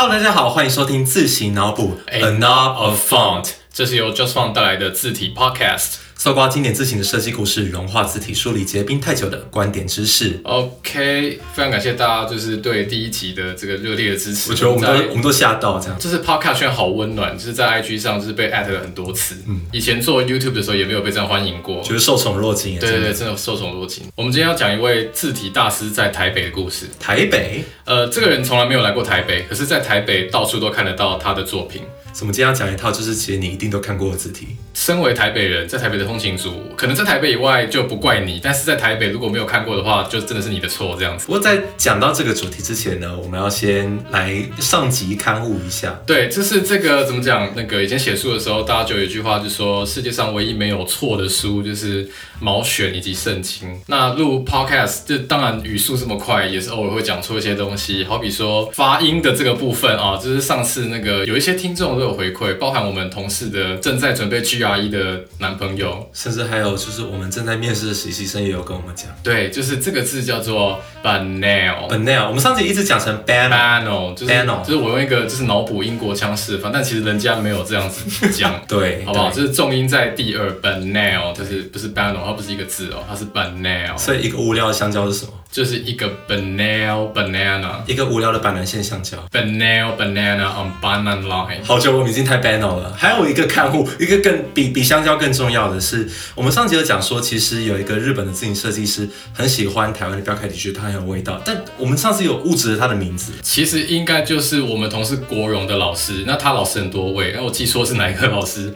Hello，大家好，欢迎收听自行脑补 A Knob of Font，这是由 Just Font 带来的字体 Podcast。搜刮经典字型的设计故事，融化字体梳理结冰太久的观点知识。OK，非常感谢大家，就是对第一集的这个热烈的支持。我觉得我们都我们都吓到这样。就是 Podcast 圈好温暖，就是在 IG 上就是被 at 了很多次。嗯，以前做 YouTube 的时候也没有被这样欢迎过，觉得受宠若惊。对对对，真的受宠若惊。我们今天要讲一位字体大师在台北的故事。台北？呃，这个人从来没有来过台北，可是在台北到处都看得到他的作品。我们今天要讲一套，就是其实你一定都看过的字体。身为台北人，在台北的通勤族，可能在台北以外就不怪你，但是在台北如果没有看过的话，就真的是你的错这样子。不过在讲到这个主题之前呢，我们要先来上集刊物一下。对，就是这个怎么讲？那个以前写书的时候，大家就有一句话，就说世界上唯一没有错的书就是《毛选》以及《圣经》。那录 Podcast，这当然语速这么快，也是偶尔会讲错一些东西，好比说发音的这个部分啊，就是上次那个有一些听众都有回馈，包含我们同事的正在准备 GRE 的男朋友，甚至还有就是我们正在面试的实习生也有跟我们讲，对，就是这个字叫做 banal，banal。我们上次一直讲成 banal，就是 banal，就是我用一个就是脑补英国腔示范，但其实人家没有这样子讲，对，好不好？就是重音在第二 banal，就是不是 banal，它不是一个字哦，它是 banal。所以一个无聊的香蕉是什么？就是一个 banal banana，一个无聊的板蓝线香蕉。banal banana on banana line。好久我们已经太 banal 了。还有一个看护，一个更比比香蕉更重要的是，我们上集有讲说，其实有一个日本的自行设计师很喜欢台湾的标楷体，觉得它很有味道。但我们上次有误指了他的名字，其实应该就是我们同事国荣的老师。那他老师很多位，那我记说是哪一个老师？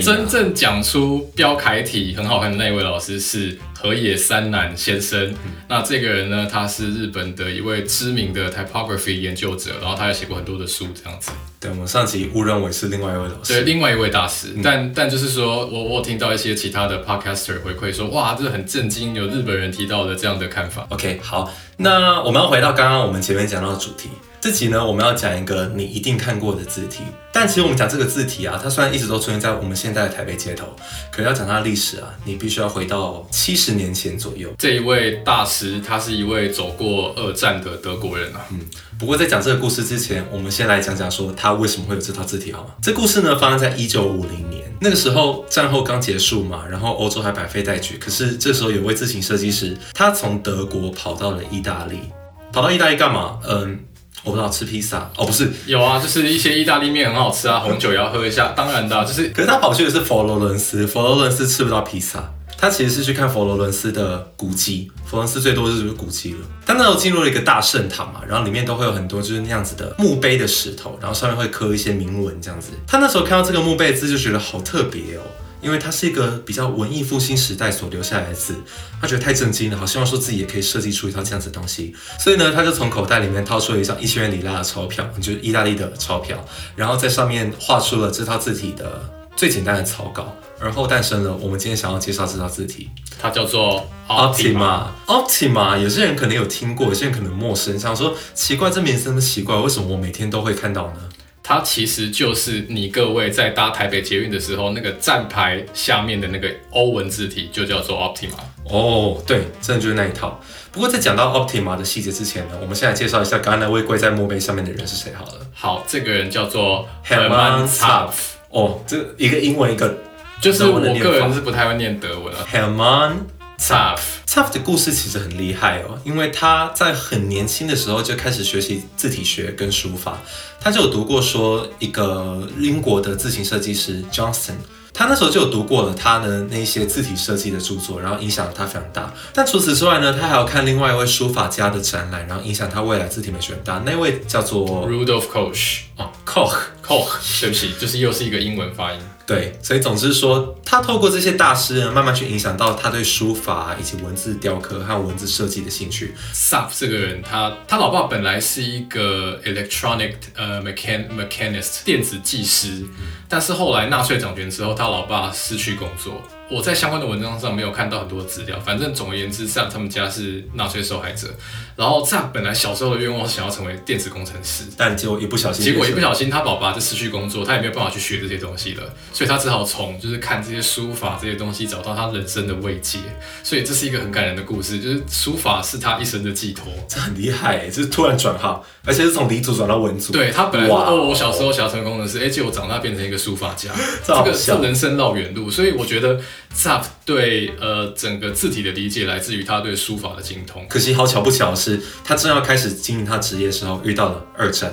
真正讲出标楷体很好看的那一位老师是河野三男先生。那这个人呢，他是日本的一位知名的 typography 研究者，然后他也写过很多的书，这样子。对，我们上集误认为是另外一位老师，对，另外一位大师。但但就是说我我听到一些其他的 podcaster 回馈说，哇，这很震惊，有日本人提到的这样的看法。OK，好，那我们要回到刚刚我们前面讲到的主题。这集呢，我们要讲一个你一定看过的字体。但其实我们讲这个字体啊，它虽然一直都出现在我们现在的台北街头，可是要讲它的历史啊，你必须要回到七十年前左右。这一位大师，他是一位走过二战的德国人啊。嗯，不过在讲这个故事之前，我们先来讲讲说他为什么会有这套字体好吗？这故事呢，发生在一九五零年，那个时候战后刚结束嘛，然后欧洲还百废待举。可是这时候有位字形设计师，他从德国跑到了意大利，跑到意大利干嘛？嗯。我不知道吃披萨哦，不是有啊，就是一些意大利面很好吃啊，红酒也要喝一下。当然的，就是，可是他跑去的是佛罗伦斯，佛罗伦斯吃不到披萨，他其实是去看佛罗伦斯的古迹。佛罗伦斯最多就是古迹了。他那时候进入了一个大圣堂嘛，然后里面都会有很多就是那样子的墓碑的石头，然后上面会刻一些铭文这样子。他那时候看到这个墓碑字就觉得好特别哦。因为它是一个比较文艺复兴时代所留下来的字，他觉得太震惊了，好希望说自己也可以设计出一套这样子的东西，所以呢，他就从口袋里面掏出了一张一千元里拉的钞票，就是意大利的钞票，然后在上面画出了这套字体的最简单的草稿，而后诞生了我们今天想要介绍这套字体，它叫做 Optima。Optima，有些人可能有听过，有些人可能陌生，想说奇怪，这名字这么奇怪，为什么我每天都会看到呢？它其实就是你各位在搭台北捷运的时候，那个站牌下面的那个欧文字体就叫做 Optima。哦，对，真的就是那一套。不过在讲到 Optima 的细节之前呢，我们先来介绍一下刚刚那位跪在墓碑上面的人是谁好了。好，这个人叫做 Hermann Zapf。哦，这一个英文一个，就是我个人是不太会念德文啊。Hermann Zapf，Zapf 的故事其实很厉害哦，因为他在很年轻的时候就开始学习字体学跟书法。他就有读过说一个英国的字形设计师 Johnston，他那时候就有读过了他的那些字体设计的著作，然后影响他非常大。但除此之外呢，他还要看另外一位书法家的展览，然后影响他未来字体美学很大。那位叫做 Rudolf Koch 哦，Koch Koch，对不起，就是又是一个英文发音。对，所以总之说，他透过这些大师呢，慢慢去影响到他对书法以及文字雕刻还有文字设计的兴趣。Saf 这个人，他他老爸本来是一个 electronic 呃 mechan mechanist 电子技师，但是后来纳粹掌权之后，他老爸失去工作。我在相关的文章上没有看到很多资料，反正总而言之，Zap 他们家是纳粹受害者。然后 Zap 本来小时候的愿望是想要成为电子工程师，但结果一不小心，结果一不小心他爸爸就失去工作，他也没有办法去学这些东西了。所以他只好从就是看这些书法这些东西找到他人生的慰藉，所以这是一个很感人的故事，就是书法是他一生的寄托。这很厉害欸，就是突然转行，而且是从理组转到文组。对他本来说哦，我小时候想要成为工程师，哎，结果长大变成一个书法家，这个这好笑这人生绕远路，所以我觉得 Zap 对呃整个字体的理解来自于他对书法的精通。可惜好巧不巧的是，他正要开始经营他职业的时候，遇到了二战。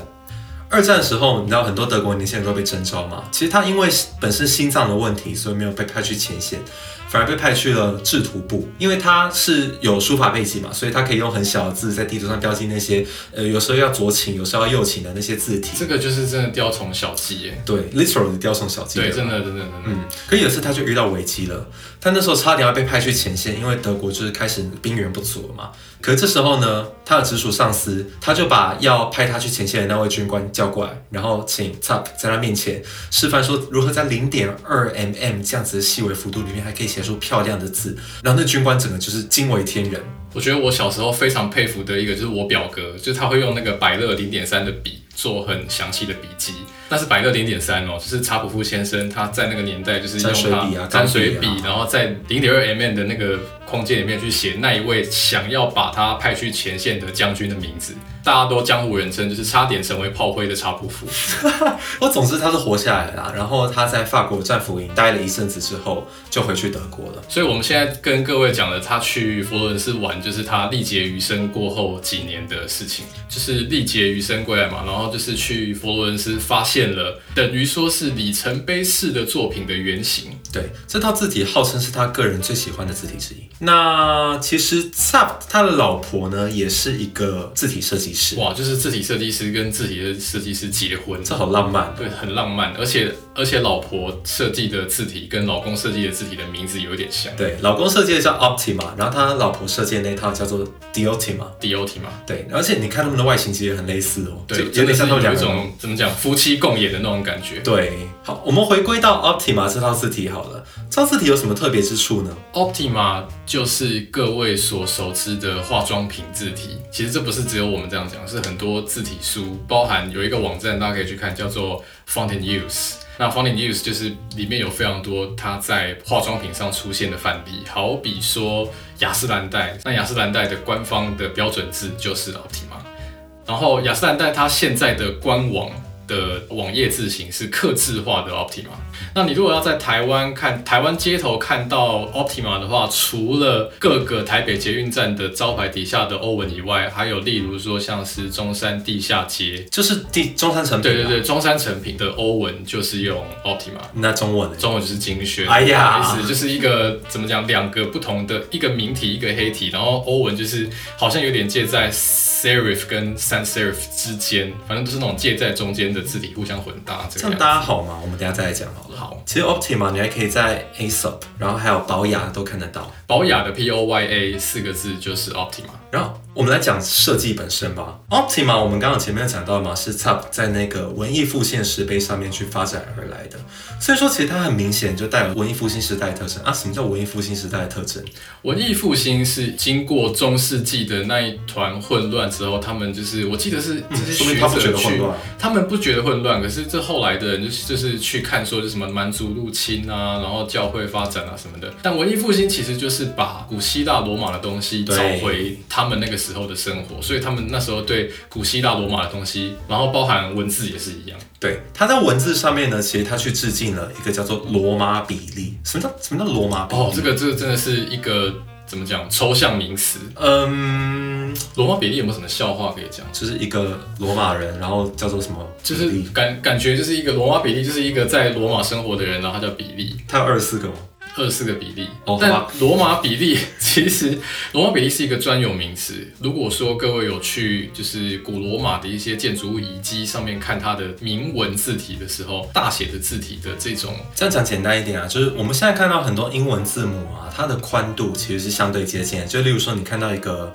二战的时候，你知道很多德国年轻人都被征召嘛。其实他因为本身心脏的问题，所以没有被派去前线，反而被派去了制图部。因为他是有书法背景嘛，所以他可以用很小的字在地图上标记那些呃有时候要左倾，有时候要右倾的那些字体。这个就是真的雕虫小技耶，对，literal 的雕虫小技。对，真的真的真的，嗯，可有一次他就遇到危机了，他那时候差点要被派去前线，因为德国就是开始兵源不足了嘛。可是这时候呢，他的直属上司他就把要派他去前线的那位军官叫过来，然后请 Tuck 在他面前示范说如何在零点二 mm 这样子的细微幅度里面还可以写出漂亮的字，然后那军官整个就是惊为天人。我觉得我小时候非常佩服的一个就是我表哥，就是他会用那个百乐零点三的笔做很详细的笔记。那是百乐零点三哦，就是查普夫先生他在那个年代就是用沾水笔他啊沾水笔钢笔，啊然后在零点二 mm 的那个空间里面去写那一位想要把他派去前线的将军的名字，大家都江湖人称就是差点成为炮灰的查普夫。我总之他是活下来了啦，然后他在法国战俘营待了一阵子之后，就回去德国了。所以我们现在跟各位讲的，他去佛罗伦斯玩，就是他历劫余生过后几年的事情，就是历劫余生归来嘛，然后就是去佛罗伦斯发现了，等于说是里程碑式的作品的原型。对，这套字体号称是他个人最喜欢的字体之一。那其实 Zap 他的老婆呢，也是一个字体设计师，哇，就是字体设计师跟字体的设计师结婚，这好浪漫。对，很浪漫，而且而且老婆设计的字体跟老公设计的字体的名字有一点像对，老公设计的叫 Optima，然后他老婆设计的那套叫做 Diotima。Diotima。对，而且你看他们的外形其实也很类似哦，就对，有点像他们有一两个人。种怎么讲夫妻共演的那种感觉。对，我们回归到 Optima 这套字体好了。这套字体有什么特别之处呢？Optima 就是各位所熟知的化妆品字体，其实这不是只有我们这样讲，是很多字体书，包含有一个网站大家可以去看，叫做 Fountain Use。那 Fountain Use 就是里面有非常多它在化妆品上出现的范例，好比说雅诗兰黛，那雅诗兰黛的官方的标准字就是 Optima，然后雅诗兰黛它现在的官网的网页字型是刻字化的 Optima。那你如果要在台湾看台湾街头看到 Optima 的话，除了各个台北捷运站的招牌底下的欧文以外，还有例如说像是中山地下街，就是地中山成品、啊对对，对，中山成品的欧文就是用 Optima。那中文呢？中文就是精选，哎呀意思，就是一个怎么讲，两个不同的，一个明体，一个黑体，然后欧文就是好像有点介在 serif 跟 sans serif 之间，反正都是那种介在中间的字体互相混搭这这样。大家好吗？我们等下再来讲好了。好，其实 Optima 你还可以在 Aesop，然后还有宝雅都看得到。宝雅的 P O Y A 四个字就是 Optima。然后我们来讲设计本身吧。Optima 我们刚刚前面讲到嘛，是 Tap 在那个文艺复兴石碑上面去发展而来的，所以说其实它很明显就带有文艺复兴时代的特征啊。什么叫文艺复兴时代的特征？文艺复兴是经过中世纪的那一团混乱之后，他们就是我记得是这些学他不觉者去，得混乱。他们不觉得混乱，可是这后来的人就是就是去看说是什么蛮族入侵啊，然后教会发展啊什么的。但文艺复兴其实就是把古希腊罗马的东西找回他们那个时候的生活，所以他们那时候对古希腊罗马的东西，然后包含文字也是一样。对，他在文字上面呢，其实他去致敬了一个叫做罗马比例。什么叫什么叫罗马比例？哦，这个这个真的是一个怎么讲抽象名词。嗯，罗马比例有没有什么笑话可以讲？就是一个罗马人，然后叫做什么就是？感感觉就是一个罗马比利，就是一个在罗马生活的人，然后他叫比利，他有二十四个吗？二十四个比例。但罗马比例 其实罗马比例是一个专有名词。如果说各位有去就是古罗马的一些建筑物遗迹上面看它的铭文字体的时候，大写的字体的这种这样讲简单一点啊，就是我们现在看到很多英文字母啊，它的宽度其实是相对接近的。就例如说，你看到一个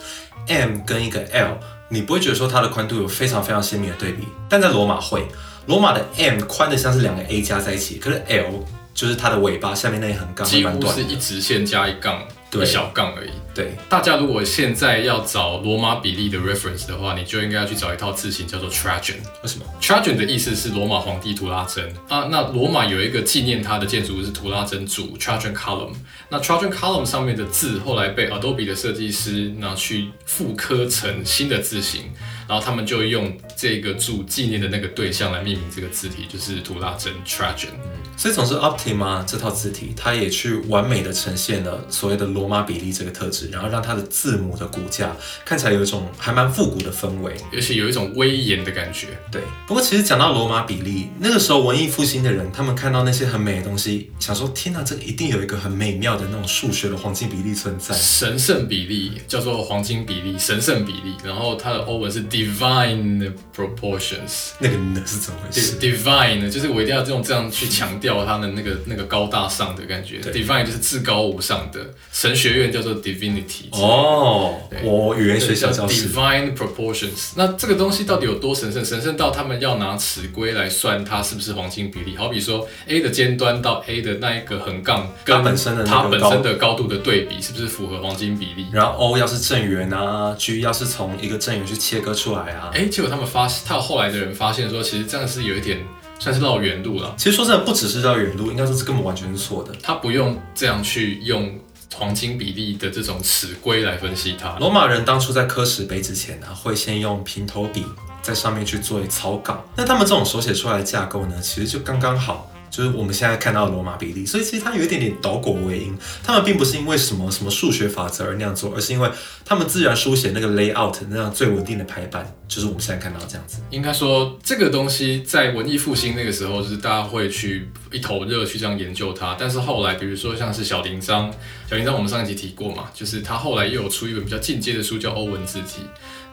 M 跟一个 L，你不会觉得说它的宽度有非常非常鲜明的对比，但在罗马会，罗马的 M 宽的像是两个 A 加在一起，可是 L 就是它的尾巴下面那一横杠会几乎。是一直线加一杠。对一小杠而已。对，大家如果现在要找罗马比例的 reference 的话，你就应该要去找一套字形叫做 Trajan。为什么？Trajan 的意思是罗马皇帝图拉真啊。那罗马有一个纪念他的建筑物是图拉真柱 Trajan Column。那 Trajan Column 上面的字后来被 Adobe 的设计师拿去复刻成新的字形，然后他们就用这个柱纪念的那个对象来命名这个字体，就是图拉真 Trajan。所以总之，Optima 这套字体，它也去完美的呈现了所谓的罗马比例这个特质，然后让它的字母的骨架看起来有一种还蛮复古的氛围。而且有一种威严的感觉。对，不过其实讲到罗马比例，那个时候文艺复兴的人，他们看到那些很美的东西，想说天哪，这个一定有一个很美妙的那种数学的黄金比例存在。神圣比例叫做黄金比例，神圣比例，然后它的欧文是 divine proportions。那个呢是怎么回事？divine 呢，就是我一定要用这样去强调它的那个那个高大上的感觉。divine 就是至高无上的，神学院叫做 divinity。哦对，我语言学校叫 divine proportions。那这个东西到底有多神圣？神圣到他们要拿尺规来算它是不是黄金比例。好比说 A 的尖端到 A 的那一个横杠，跟它本身的它本身的高度的对比，是不是符合黄金比例？然后 O 要是正圆啊，G 要是从一个正圆去切割出来啊。哎，结果他们发，他后来的人发现说，其实这样是有一点算是绕远路了。其实说真的，不只是绕远路，应该说是根本完全是错的。他不用这样去用黄金比例的这种尺规来分析它。罗马人当初在刻石碑之前呢、会先用平头笔在上面去做草稿。那他们这种手写出来的架构呢，其实就刚刚好，就是我们现在看到的罗马比例。所以其实它有一点点倒果为因。他们并不是因为什么什么数学法则而那样做，而是因为他们自然书写那个 layout 那样最稳定的排版，就是我们现在看到这样子。应该说，这个东西在文艺复兴那个时候，就是大家会去一头热去这样研究它。但是后来，比如说像是小林章，小林章我们上一集提过嘛，就是他后来又有出一本比较进阶的书，叫《欧文字体》。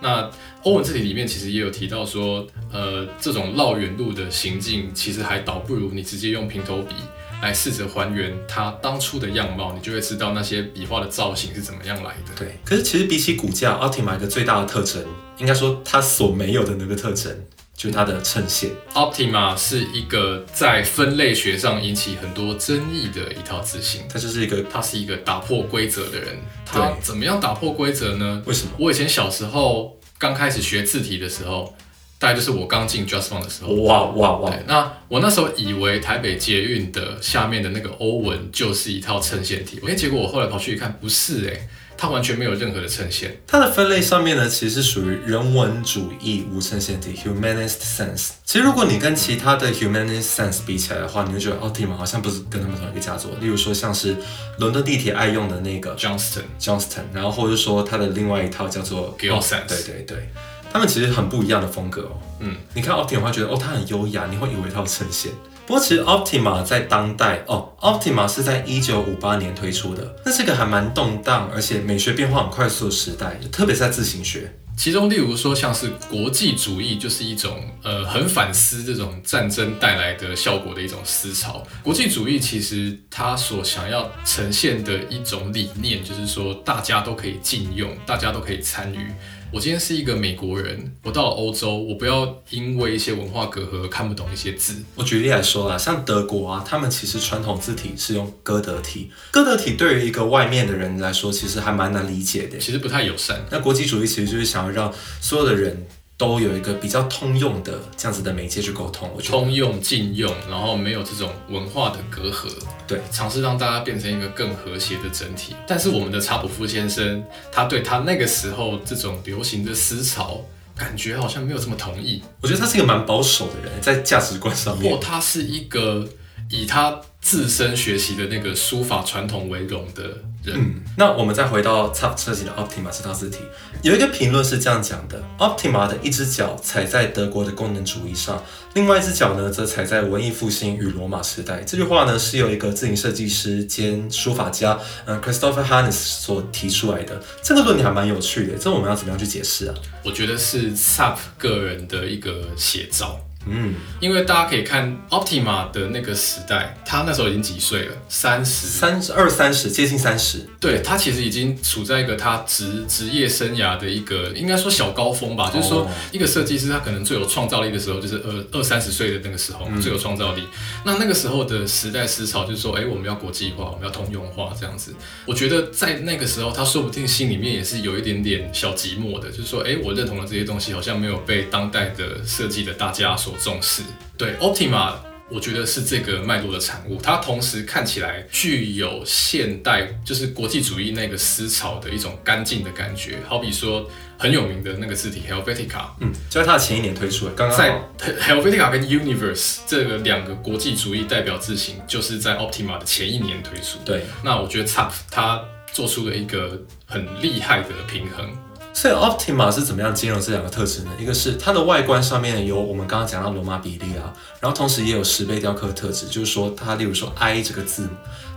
那欧文字体里面其实也有提到说，呃，这种绕远路的行径，其实还倒不如你直接用平头笔来试着还原它当初的样貌，你就会知道那些笔画的造型是怎么样来的。对，可是其实比起骨架，Optima 一个最大的特征，应该说它所没有的那个特征，就是它的衬线。Optima 是一个在分类学上引起很多争议的一套字型。它就是一个他是一个打破规则的人。他对怎么样打破规则呢？为什么？我以前小时候刚开始学字体的时候，大概就是我刚进 Just One 的时候。哇哇哇！对，那我那时候以为台北捷运的下面的那个欧文就是一套衬线体，哎，结果我后来跑去一看，不是哎、它完全没有任何的衬线。它的分类上面呢，其实是属于人文主义无衬线体 （Humanist Sense）。其实如果你跟其他的 Humanist Sense 比起来的话，你会觉得 Optima 好像不是跟他们同一个家族。例如说像是伦敦地铁爱用的那个 Johnston Johnston，然后或者说它的另外一套叫做 Gill 哦 Sense 对对对，他们其实很不一样的风格哦。嗯，你看 Optima 会觉得哦，它很优雅，你会以为它有衬线。不过其实 Optima 在当代哦，Optima 是在一九五八年推出的，那是个还蛮动荡，而且美学变化很快速的时代，特别是在自行学。其中，例如说像是国际主义，就是一种呃很反思这种战争带来的效果的一种思潮。国际主义其实它所想要呈现的一种理念，就是说大家都可以禁用，大家都可以参与。我今天是一个美国人，我到了欧洲，我不要因为一些文化隔阂而看不懂一些字。我举例来说啦，像德国啊，他们其实传统字体是用哥德体，哥德体对于一个外面的人来说，其实还蛮难理解的。其实不太友善。那国际主义其实就是想要让所有的人都有一个比较通用的这样子的媒介去沟通。我觉得通用、禁用，然后没有这种文化的隔阂，对，尝试让大家变成一个更和谐的整体。但是我们的查普夫先生，他对他那个时候这种流行的思潮，感觉好像没有这么同意，我觉得他是一个蛮保守的人，在价值观上面或。他是一个以他自身学习的那个书法传统为荣的人。嗯，那我们再回到 Top 设计的 Optima 这套字体，有一个评论是这样讲的：Optima 的一只脚踩在德国的功能主义上，另外一只脚呢则踩在文艺复兴与罗马时代。这句话呢是由一个字形设计师兼书法家，嗯、Christopher Hannes 所提出来的。这个论点还蛮有趣的，这我们要怎么样去解释啊？我觉得是 SAP 个人的一个写照。嗯，因为大家可以看 Optima 的那个时代，他那时候已经几岁了？三十，三十二三十，接近三十。对他其实已经处在一个他职职业生涯的一个应该说小高峰吧，就是说哦一个设计师他可能最有创造力的时候，就是二二三十岁的那个时候、最有创造力。那那个时候的时代思潮就是说，哎，我们要国际化，我们要通用化这样子。我觉得在那个时候，他说不定心里面也是有一点点小寂寞的，就是说，哎，我认同了这些东西好像没有被当代的设计的大家所重视。对，Optima。我觉得是这个脉络的产物，它同时看起来具有现代，就是国际主义那个思潮的一种干净的感觉。好比说很有名的那个字体 Helvetica，嗯，就在它的前一年推出的，刚刚在 Helvetica 跟 Universe 这个两个国际主义代表字型，就是在 Optima 的前一年推出。对，那我觉得 t a p 它做出了一个很厉害的平衡。所以 Optima 是怎么样兼容这两个特质呢？一个是它的外观上面有我们刚刚讲到罗马比例啊，然后同时也有石碑雕刻的特质，就是说它例如说 I 这个字母，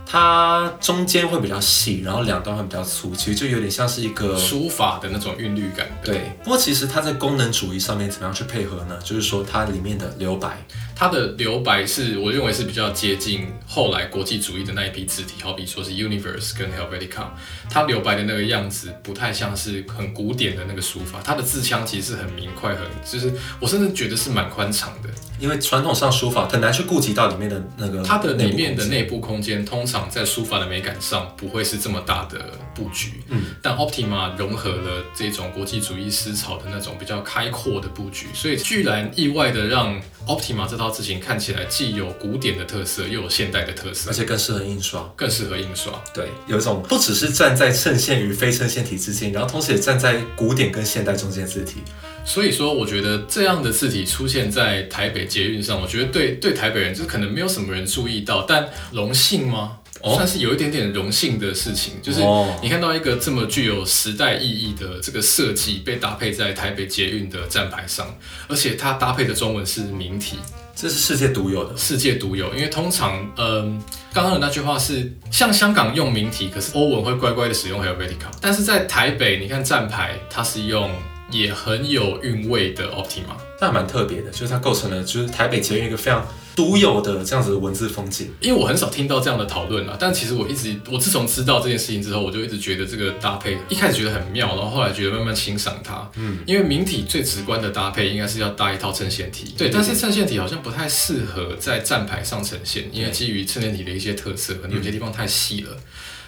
它中间会比较细，然后两端会比较粗，其实就有点像是一个书法的那种韵律感。对。不过其实它在功能主义上面怎么样去配合呢？就是说它里面的留白，它的留白是我认为是比较接近后来国际主义的那一批字体，好比说是 Universe 跟 Helvetica，它留白的那个样子不太像是很古典的那个书法，它的字腔其实是很明快，很就是我甚至觉得是蛮宽敞的。因为传统上书法很难去顾及到里面的那个它的里面的内部空间通常在书法的美感上不会是这么大的布局，嗯，但 Optima 融合了这种国际主义思潮的那种比较开阔的布局，所以居然意外的让 Optima 这套字型看起来既有古典的特色，又有现代的特色而，且更适合印刷。更适合印刷。对，有一种不只是站在衬线与非衬线体之间，然后同时也站在古典跟现代中间字体。所以说，我觉得这样的字体出现在台北捷运上，我觉得对对台北人就是可能没有什么人注意到，但荣幸吗？哦算是有一点点荣幸的事情，就是哦你看到一个这么具有时代意义的这个设计被搭配在台北捷运的站牌上，而且它搭配的中文是明体，这是世界独有的。世界独有。因为通常，嗯，刚刚的那句话是像香港用明体，可是欧文会乖乖的使用 Helvetica，但是在台北，你看站牌它是用也很有韵味的 Optima。那还蛮特别的，就是它构成了就是台北捷运一个非常独有的这样子的文字风景。因为我很少听到这样的讨论啊，但其实我一直，我自从知道这件事情之后，我就一直觉得这个搭配，一开始觉得很妙，然后后来觉得慢慢欣赏它。嗯，因为明体最直观的搭配应该是要搭一套衬线体，对，但是衬线体好像不太适合在站牌上呈现，因为基于衬线体的一些特色，可能有些地方太细了。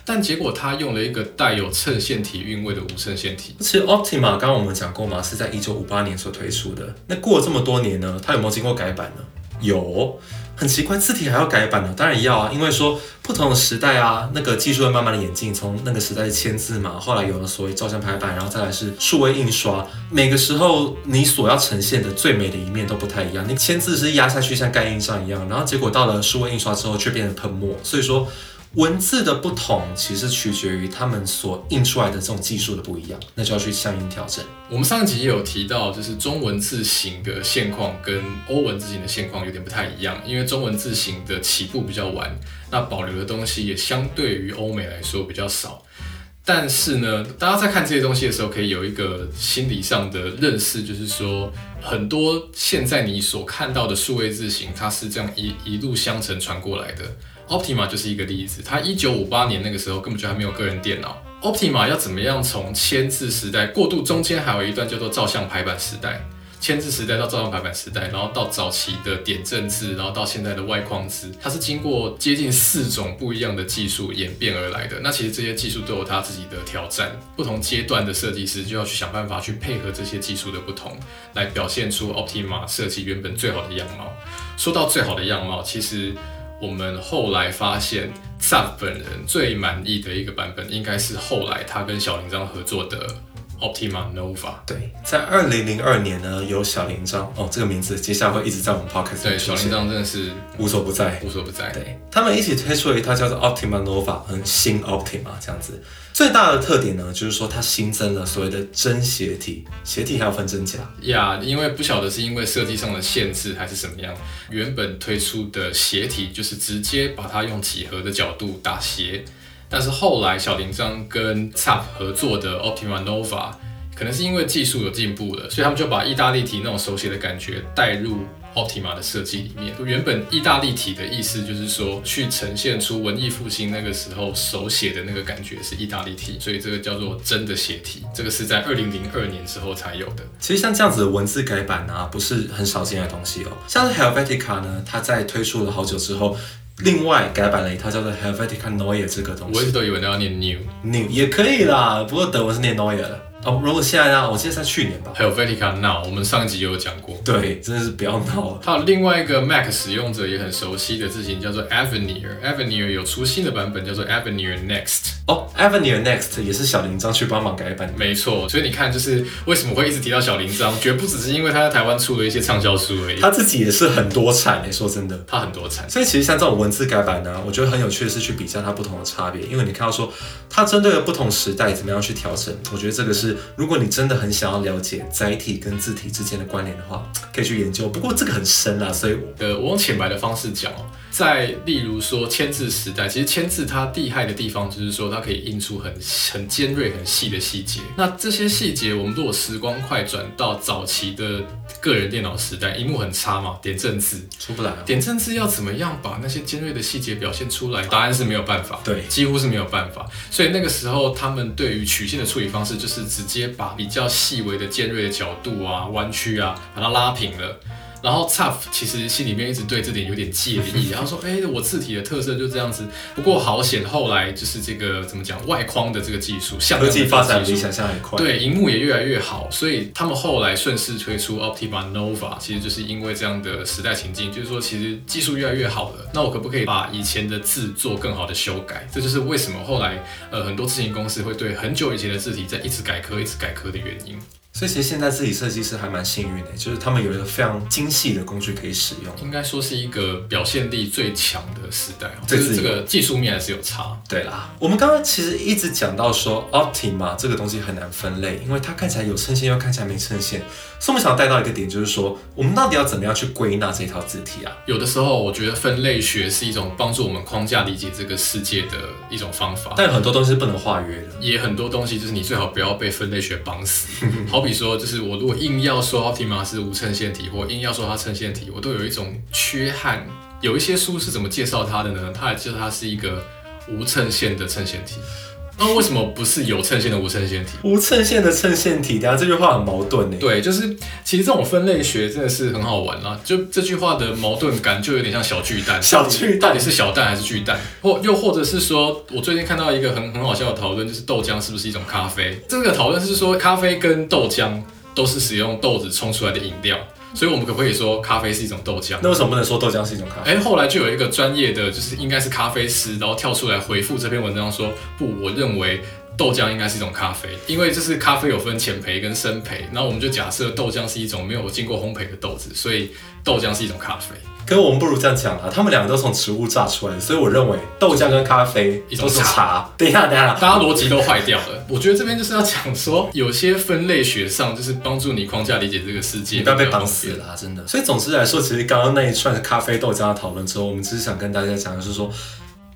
但结果他用了一个带有衬线体韵味的无衬线体，其实 Optima 刚刚我们讲过嘛，是在一九五八年所推出的。那过了这么多年呢，它有没有经过改版呢？有，很奇怪，字体还要改版呢？当然要啊，因为说不同的时代啊，那个技术会慢慢的演进，从那个时代的签字嘛，后来有了所谓照相排版，然后再来是数位印刷。每个时候你所要呈现的最美的一面都不太一样。你签字是压下去像盖印章一样，然后结果到了数位印刷之后却变成喷墨，所以说。文字的不同，其实取决于他们所印出来的这种技术的不一样，那就要去相应调整。我们上一集也有提到，就是中文字形的现况跟欧文字形的现况有点不太一样，因为中文字形的起步比较晚，那保留的东西也相对于欧美来说比较少。但是呢，大家在看这些东西的时候，可以有一个心理上的认识，就是说，很多现在你所看到的数位字形，它是这样一一路相承传过来的。Optima 就是一个例子，它一九五八年那个时候根本就还没有个人电脑。Optima 要怎么样从签字时代过渡，中间还有一段叫做照相排版时代，签字时代到照相排版时代，然后到早期的点阵字，然后到现在的外框字，它是经过接近四种不一样的技术演变而来的。那其实这些技术都有它自己的挑战，不同阶段的设计师就要去想办法去配合这些技术的不同，来表现出 Optima 设计原本最好的样貌。说到最好的样貌，其实我们后来发现 Zap 本人最满意的一个版本，应该是后来他跟小铃铛合作的 Optima Nova。对，在二零零二年呢，有小铃铛哦，这个名字接下来会一直在我们 podcast 对，小铃铛真的是无所不在。无所不在。对他们一起推出了一套叫做 Optima Nova，很新 Optima 这样子。最大的特点呢，就是说它新增了所谓的真鞋体，鞋体还要分真假。呀因为不晓得是因为设计上的限制还是什么样，原本推出的鞋体就是直接把它用几何的角度打斜，但是后来小铃铛跟 Zap 合作的 Optima Nova，可能是因为技术有进步了，所以他们就把意大利体那种手写的感觉带入 Optima 的设计里面。原本意大利体的意思就是说，去呈现出文艺复兴那个时候手写的那个感觉是意大利体，所以这个叫做真的写体。这个是在二零零二年之后才有的。其实像这样子的文字改版啊，不是很少见的东西哦。像是 Helvetica 呢，它在推出了好久之后，另外改版了一套叫做 Helvetica Neue 这个东西。我一直都以为那要念 new。New 也可以啦，不过德文是念 Neue 的。哦，如果现在呢，我记得在去年吧。还有 Vetica Now，我们上一集有讲过。对，真的是不要闹了。还有另外一个 Mac 使用者也很熟悉的字型叫做 Avenir。Avenir 有出新的版本叫做 Avenir Next。哦，Avenir Next 也是小铃铛去帮忙改版。没错，所以你看，就是为什么会一直提到小铃铛，绝不只是因为他在台湾出了一些畅销书而已。他自己也是很多产诶，说真的。他很多产，所以其实像这种文字改版呢，我觉得很有趣的是去比较它不同的差别，因为你看到说它针对了不同时代怎么样去调整，我觉得这个是如果你真的很想要了解载体跟字体之间的关联的话，可以去研究。不过这个很深啊，所以我呃，我用浅白的方式讲，在例如说签字时代，其实签字它厉害的地方就是说它可以印出很很尖锐、很细的细节。那这些细节，我们如果时光快转到早期的个人电脑时代，荧幕很差嘛，点阵字，出不来、啊。点阵字要怎么样把那些尖锐的细节表现出来？答案是没有办法，对几乎是没有办法。所以那个时候，他们对于曲线的处理方式，就是直接把比较细微的尖锐的角度啊、弯曲啊，把它拉平了。然后 Tough 其实心里面一直对这点有点介意，然后说：“哎、我字体的特色就这样子。”不过好险，后来就是这个怎么讲，外框的这个技术，像科技发展比想象还快。对，荧幕也越来越好，所以他们后来顺势推出 Optima Nova，其实就是因为这样的时代情境，就是说其实技术越来越好了，那我可不可以把以前的字做更好的修改？这就是为什么后来呃很多字型公司会对很久以前的字体在一直改科、一直改科的原因。所以其实现在字体设计师还蛮幸运的，就是他们有一个非常精细的工具可以使用。应该说是一个表现力最强的时代就是这个技术面还是有差。对啦，我们刚刚其实一直讲到说 Optima 这个东西很难分类，因为它看起来有衬线又看起来没衬线，所以我们想带到一个点，就是说我们到底要怎么样去归纳这套字体啊？有的时候，我觉得分类学是一种帮助我们框架理解这个世界的一种方法。但很多东西是不能化约的。也很多东西就是你最好不要被分类学绑死。好比说，就是我如果硬要说奥体马是无衬线体，或硬要说它衬线体，我都有一种缺憾。有一些书是怎么介绍它的呢？它还介绍它是一个无衬线的衬线体。那为什么不是有衬线的无衬线体？无衬线的衬线体，等下这句话很矛盾呢。对，就是其实这种分类学真的是很好玩啦。就这句话的矛盾感，就有点像小巨蛋。小巨蛋到底是小蛋还是巨蛋？或又或者是说，我最近看到一个很很好笑的讨论，就是豆浆是不是一种咖啡？这个讨论是说，咖啡跟豆浆都是使用豆子冲出来的饮料，所以我们可不可以说咖啡是一种豆浆？那为什么不能说豆浆是一种咖啡？哎，后来就有一个专业的，就是应该是咖啡师，然后跳出来回复这篇文章说，不，我认为豆浆应该是一种咖啡，因为就是咖啡有分浅焙跟深焙，然后我们就假设豆浆是一种没有经过烘焙的豆子，所以豆浆是一种咖啡。可是我们不如这样讲啊，他们两个都从植物榨出来的，所以我认为豆浆跟咖啡都是茶茶。等一下，等一下，大家逻辑都坏掉了。我觉得这边就是要讲说，有些分类学上就是帮助你框架理解这个世界，你不要被绑死了、啊，真的。所以总之来说，其实刚刚那一串咖啡豆浆的讨论之后，我们只是想跟大家讲的是说。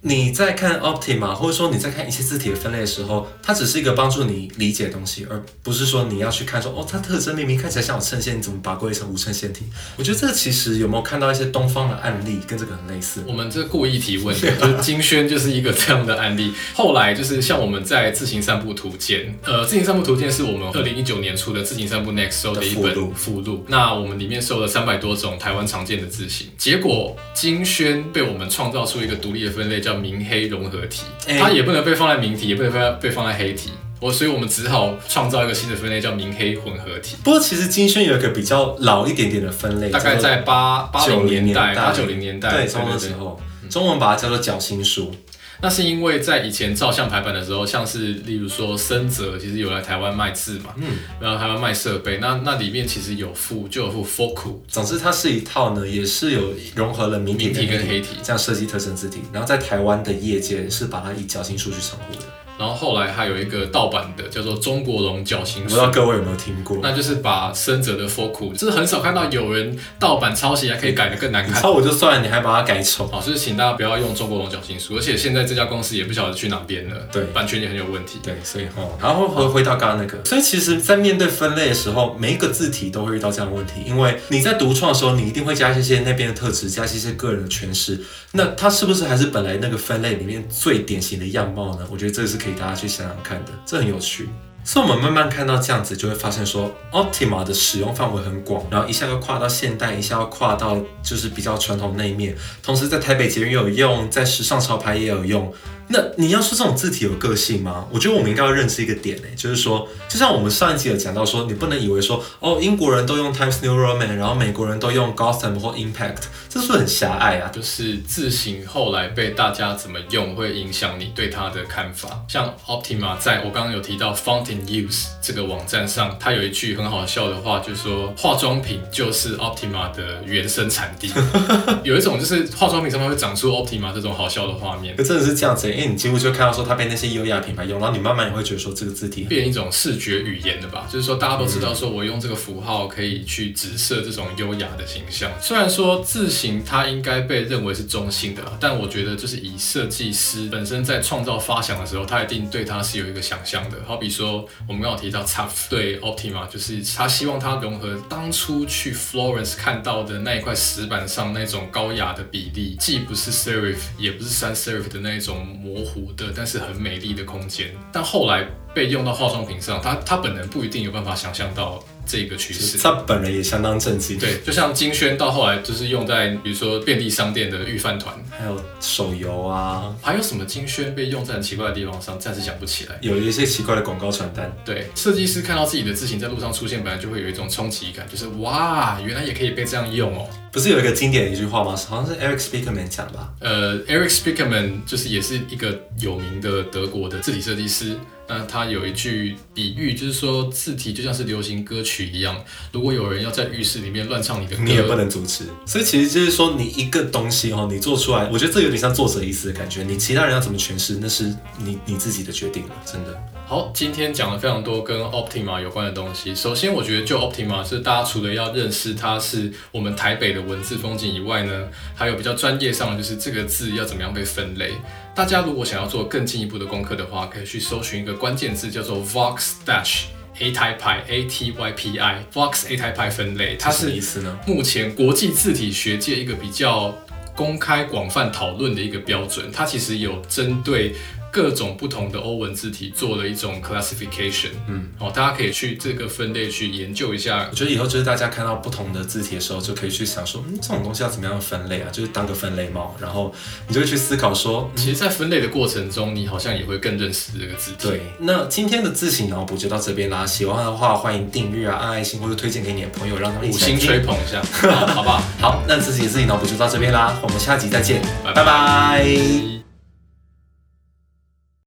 你在看 Optima，或者说你在看一些字体的分类的时候，它只是一个帮助你理解的东西，而不是说你要去看说哦，它特征明明看起来像有衬线，你怎么把它归类成无衬线体？我觉得这个其实有没有看到一些东方的案例，跟这个很类似。我们这故意提问的，就是金轩就是一个这样的案例。后来就是像我们在自行散步图鉴，呃，自行散步图鉴是我们二零一九年出的自行散步 Next 收的一本的一本附录。那我们里面收了三百多种台湾常见的字形，结果金轩被我们创造出一个独立的分类，叫明黑融合体，哎它也不能被放在明体，也不能被被放在黑体。我所以，我们只好创造一个新的分类，叫明黑混合体。不过其实金萱有一个比较老一点点的分类，大概在八八零九零年代、八九零年代，的时候，中文把它叫做绞心书。那是因为在以前照相排版的时候，像是例如说森泽，其实有来台湾卖字嘛，嗯，然后台湾卖设备，那那里面其实有附就有附 Focal，总之，它是一套呢，也是有融合了明体明体跟黑体这样设计特征字体，然后在台湾的业界是把它以绞心书去称呼的。然后后来还有一个盗版的叫做中国龙绞刑术不知。道各位有没有听过？那就是把生者的 foku，就是很少看到有人盗版抄袭还可以改的更难看。抄我就算了，你还把它改丑。好，就是请大家不要用中国龙绞刑术，而且现在这家公司也不晓得去哪边了，对版权也很有问题。对，所以哦，然后回回到刚刚那个，所以其实，在面对分类的时候，每一个字体都会遇到这样的问题，因为你在独创的时候，你一定会加一些那边的特质，加一些个人的诠释。那它是不是还是本来那个分类里面最典型的样貌呢？我觉得这个是可以给大家去想想看的，这很有趣。所以，我们慢慢看到这样子，就会发现说，Optima 的使用范围很广，然后一下要跨到现代，一下要跨到就是比较传统那一面，同时在台北捷运有用，在时尚潮牌也有用。那你要说这种字体有个性吗？我觉得我们应该要认识一个点呢，就是说，就像我们上一集有讲到说，你不能以为说，哦，英国人都用 Times New Roman，然后美国人都用 Gotham 或 Impact，这是不是很狭隘啊？就是字形后来被大家怎么用，会影响你对它的看法。像 Optima 在我刚刚有提到 Fountain Use 这个网站上，它有一句很好笑的话，就是说化妆品就是 Optima 的原生产地。有一种就是化妆品上面会长出 Optima 这种好笑的画面。可真的是这样子，你几乎就看到说它被那些优雅品牌用，然后你慢慢也会觉得说这个字体变一种视觉语言的吧，就是说大家都知道说我用这个符号可以去直射这种优雅的形象。虽然说字形它应该被认为是中性的，但我觉得就是以设计师本身在创造发想的时候，他一定对它是有一个想象的。好比说我们刚好提到 t a f 对 Optima，就是他希望它融合当初去 Florence 看到的那一块石板上那种高雅的比例，既不是 serif 也不是 sans serif 的那种模糊的，但是很美丽的空间。但后来被用到化妆品上，他他本人不一定有办法想象到这个趋势。他本人也相当震惊。对，就像金萱到后来就是用在比如说便利商店的预饭团，还有手游啊，还有什么金萱被用在很奇怪的地方上，暂时想不起来。有一些奇怪的广告传单。对，设计师看到自己的字形在路上出现，本来就会有一种冲击感，就是哇，原来也可以被这样用哦。不是有一个经典的一句话吗？好像是 Eric Spiekerman 讲的吧？呃，Eric Spiekerman 就是也是一个有名的德国的字体设计师。那他有一句比喻，就是说字体就像是流行歌曲一样，如果有人要在浴室里面乱唱你的歌，你也不能阻止。所以其实就是说，你一个东西哦，你做出来，我觉得这有点像作者意思的感觉。你其他人要怎么诠释，那是你你自己的决定了，真的。好，今天讲了非常多跟 Optima 有关的东西。首先，我觉得就 Optima 是大家除了要认识它是我们台北的文字风景以外呢，还有比较专业上的，就是这个字要怎么样被分类。大家如果想要做更进一步的功课的话，可以去搜寻一个关键字，叫做 Vox Dash A Type A T Y P I Vox A Type 分类，它什么是意思呢？目前国际字体学界一个比较公开广泛讨论的一个标准。它其实有针对各种不同的欧文字体做了一种 classification。嗯，哦，大家可以去这个分类去研究一下我觉得以后就是大家看到不同的字体的时候，就可以去想说，嗯，这种东西要怎么样分类啊？就是当个分类帽，然后你就会去思考说，嗯其实，在分类的过程中，你好像也会更认识这个字体。对，那今天的字形脑补就到这边啦。喜欢的话，欢迎订阅啊，按爱心或者推荐给你的朋友，让他们一五星起来吹捧一下，好好不好？好，那自己的字形脑补就到这边啦，我们下集再见，拜拜拜